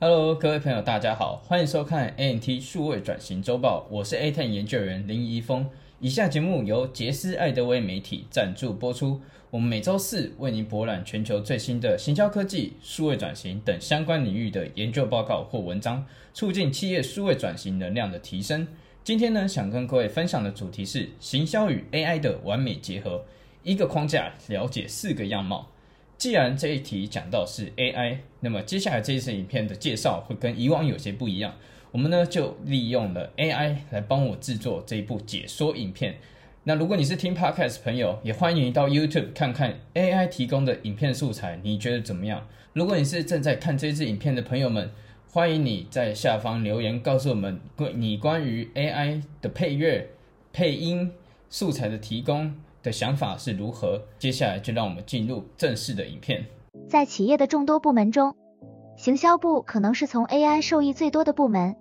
Hello，各位朋友，大家好，欢迎收看 ANT 数位转型周报，我是 A Ten 研究员林怡峰。以下节目由杰斯艾德威媒体赞助播出。我们每周四为您博览全球最新的行销科技、数位转型等相关领域的研究报告或文章，促进企业数位转型能量的提升。今天呢，想跟各位分享的主题是行销与 AI 的完美结合，一个框架了解四个样貌。既然这一题讲到是 AI，那么接下来这一次影片的介绍会跟以往有些不一样。我们呢就利用了 AI 来帮我制作这一部解说影片。那如果你是听 Podcast 朋友，也欢迎到 YouTube 看看 AI 提供的影片素材，你觉得怎么样？如果你是正在看这支影片的朋友们，欢迎你在下方留言告诉我们关你关于 AI 的配乐、配音素材的提供的想法是如何。接下来就让我们进入正式的影片。在企业的众多部门中，行销部可能是从 AI 受益最多的部门。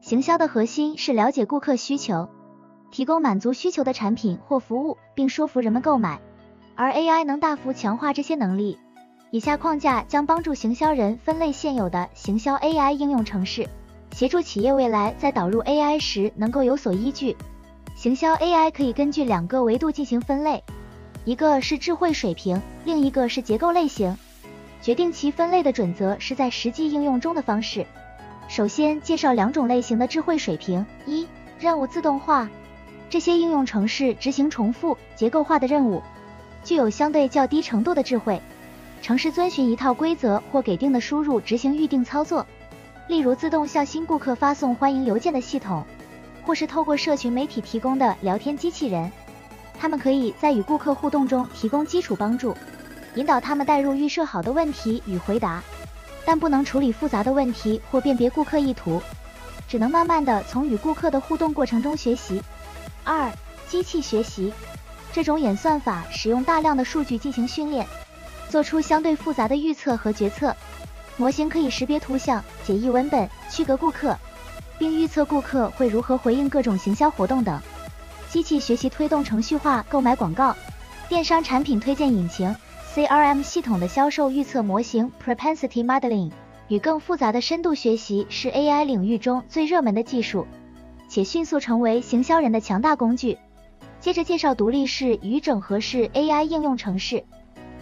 行销的核心是了解顾客需求。提供满足需求的产品或服务，并说服人们购买，而 AI 能大幅强化这些能力。以下框架将帮助行销人分类现有的行销 AI 应用程式，协助企业未来在导入 AI 时能够有所依据。行销 AI 可以根据两个维度进行分类，一个是智慧水平，另一个是结构类型。决定其分类的准则是在实际应用中的方式。首先介绍两种类型的智慧水平：一、任务自动化。这些应用程式执行重复、结构化的任务，具有相对较低程度的智慧。程式遵循一套规则或给定的输入执行预定操作，例如自动向新顾客发送欢迎邮件的系统，或是透过社群媒体提供的聊天机器人。他们可以在与顾客互动中提供基础帮助，引导他们带入预设好的问题与回答，但不能处理复杂的问题或辨别顾客意图，只能慢慢的从与顾客的互动过程中学习。二、机器学习这种演算法使用大量的数据进行训练，做出相对复杂的预测和决策。模型可以识别图像、解译文本、区隔顾客，并预测顾客会如何回应各种行销活动等。机器学习推动程序化购买广告、电商产品推荐引擎、CRM 系统的销售预测模型 Propensity Modeling 与更复杂的深度学习是 AI 领域中最热门的技术。且迅速成为行销人的强大工具。接着介绍独立式与整合式 AI 应用程式。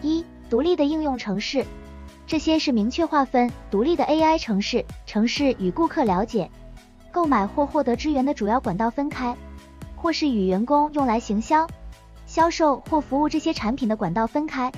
一、独立的应用程式，这些是明确划分独立的 AI 程式，程式与顾客了解、购买或获得支援的主要管道分开，或是与员工用来行销、销售或服务这些产品的管道分开。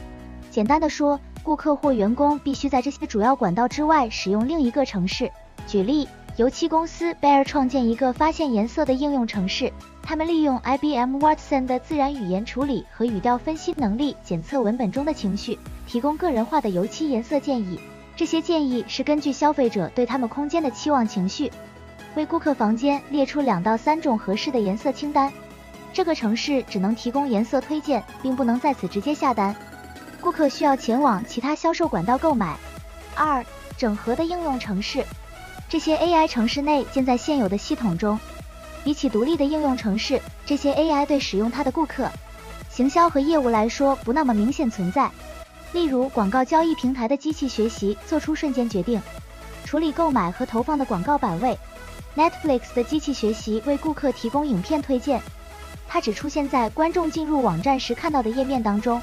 简单的说，顾客或员工必须在这些主要管道之外使用另一个城市。举例。油漆公司 Bear 创建一个发现颜色的应用程式，他们利用 IBM Watson 的自然语言处理和语调分析能力检测文本中的情绪，提供个人化的油漆颜色建议。这些建议是根据消费者对他们空间的期望情绪，为顾客房间列出两到三种合适的颜色清单。这个城市只能提供颜色推荐，并不能在此直接下单，顾客需要前往其他销售管道购买。二、整合的应用城市。这些 AI 城市内建在现有的系统中，比起独立的应用城市，这些 AI 对使用它的顾客、行销和业务来说不那么明显存在。例如，广告交易平台的机器学习做出瞬间决定，处理购买和投放的广告版位；Netflix 的机器学习为顾客提供影片推荐，它只出现在观众进入网站时看到的页面当中。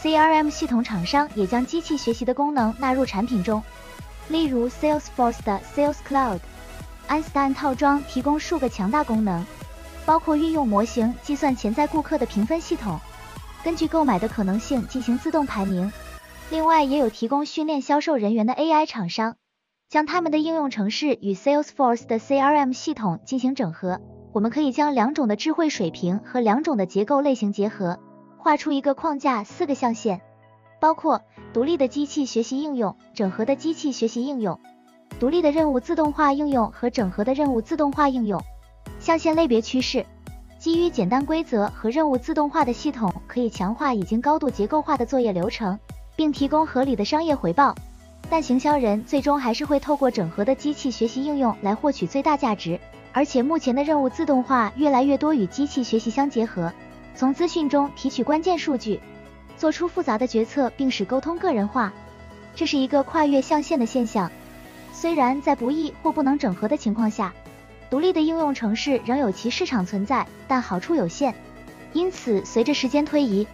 CRM 系统厂商也将机器学习的功能纳入产品中。例如 Salesforce 的 Sales Cloud，安 s t n 套装提供数个强大功能，包括运用模型计算潜在顾客的评分系统，根据购买的可能性进行自动排名。另外，也有提供训练销售人员的 AI 厂商，将他们的应用程式与 Salesforce 的 CRM 系统进行整合。我们可以将两种的智慧水平和两种的结构类型结合，画出一个框架，四个象限。包括独立的机器学习应用、整合的机器学习应用、独立的任务自动化应用和整合的任务自动化应用。象限类别趋势：基于简单规则和任务自动化的系统，可以强化已经高度结构化的作业流程，并提供合理的商业回报。但行销人最终还是会透过整合的机器学习应用来获取最大价值。而且目前的任务自动化越来越多与机器学习相结合，从资讯中提取关键数据。做出复杂的决策，并使沟通个人化，这是一个跨越象限的现象。虽然在不易或不能整合的情况下，独立的应用程式仍有其市场存在，但好处有限。因此，随着时间推移，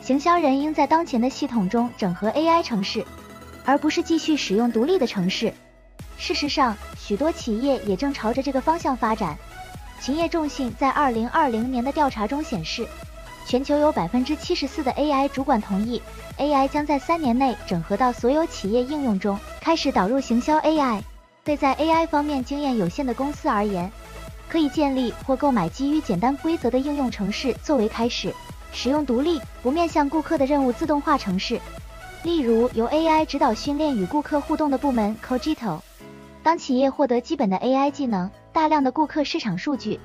行销人应在当前的系统中整合 AI 程式，而不是继续使用独立的城市。事实上，许多企业也正朝着这个方向发展。勤业众信在二零二零年的调查中显示，全球有百分之七十四的 AI 主管同意，AI 将在三年内整合到所有企业应用中，开始导入行销 AI。对在 AI 方面经验有限的公司而言，可以建立或购买基于简单规则的应用程式作为开始，使用独立不面向顾客的任务自动化程式，例如由 AI 指导训练与顾客互动的部门 Cogito。当企业获得基本的 AI 技能，大量的顾客市场数据，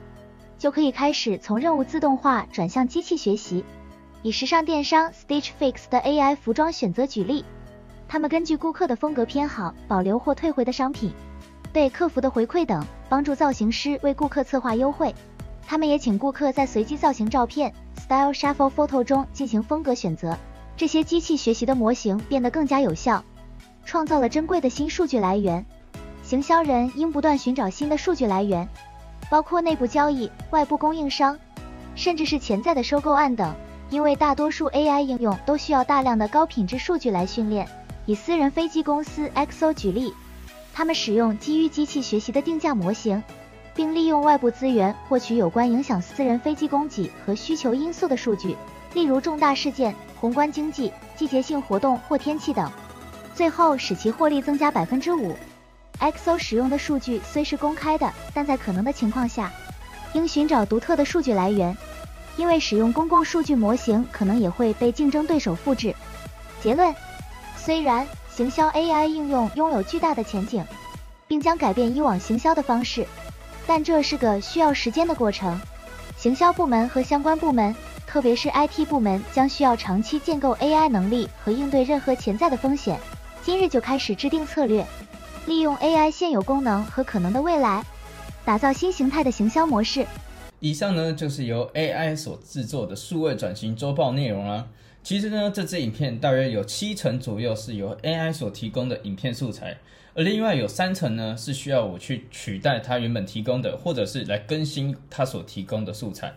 就可以开始从任务自动化转向机器学习。以时尚电商 Stitch Fix 的 AI 服装选择举例，他们根据顾客的风格偏好，保留或退回的商品。对客服的回馈等，帮助造型师为顾客策划优惠。他们也请顾客在随机造型照片 Style Shuffle Photo 中进行风格选择。这些机器学习的模型变得更加有效，创造了珍贵的新数据来源。行销人应不断寻找新的数据来源，包括内部交易、外部供应商，甚至是潜在的收购案等。因为大多数 AI 应用都需要大量的高品质数据来训练。以私人飞机公司 XO 举例。他们使用基于机器学习的定价模型，并利用外部资源获取有关影响私人飞机供给和需求因素的数据，例如重大事件、宏观经济、季节性活动或天气等，最后使其获利增加百分之五。XO 使用的数据虽是公开的，但在可能的情况下，应寻找独特的数据来源，因为使用公共数据模型可能也会被竞争对手复制。结论：虽然行销 AI 应用拥有巨大的前景，并将改变以往行销的方式，但这是个需要时间的过程。行销部门和相关部门，特别是 IT 部门，将需要长期建构 AI 能力和应对任何潜在的风险。今日就开始制定策略，利用 AI 现有功能和可能的未来，打造新形态的行销模式。以上呢，就是由 AI 所制作的数位转型周报内容啦。其实呢，这支影片大约有七成左右是由 AI 所提供的影片素材，而另外有三成呢是需要我去取代它原本提供的，或者是来更新它所提供的素材。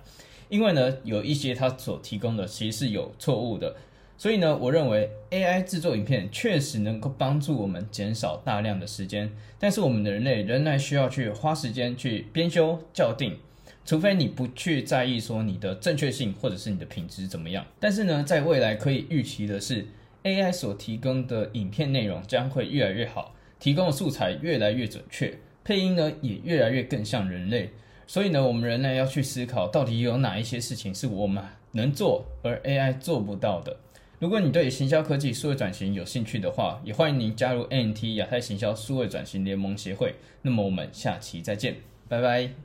因为呢，有一些它所提供的其实是有错误的，所以呢，我认为 AI 制作影片确实能够帮助我们减少大量的时间，但是我们的人类仍然需要去花时间去编修校订。除非你不去在意说你的正确性或者是你的品质怎么样，但是呢，在未来可以预期的是，AI 所提供的影片内容将会越来越好，提供的素材越来越准确，配音呢也越来越更像人类。所以呢，我们人类要去思考，到底有哪一些事情是我们能做而 AI 做不到的。如果你对行销科技数位转型有兴趣的话，也欢迎您加入 NT 亚太行销数位转型联盟协会。那么我们下期再见，拜拜。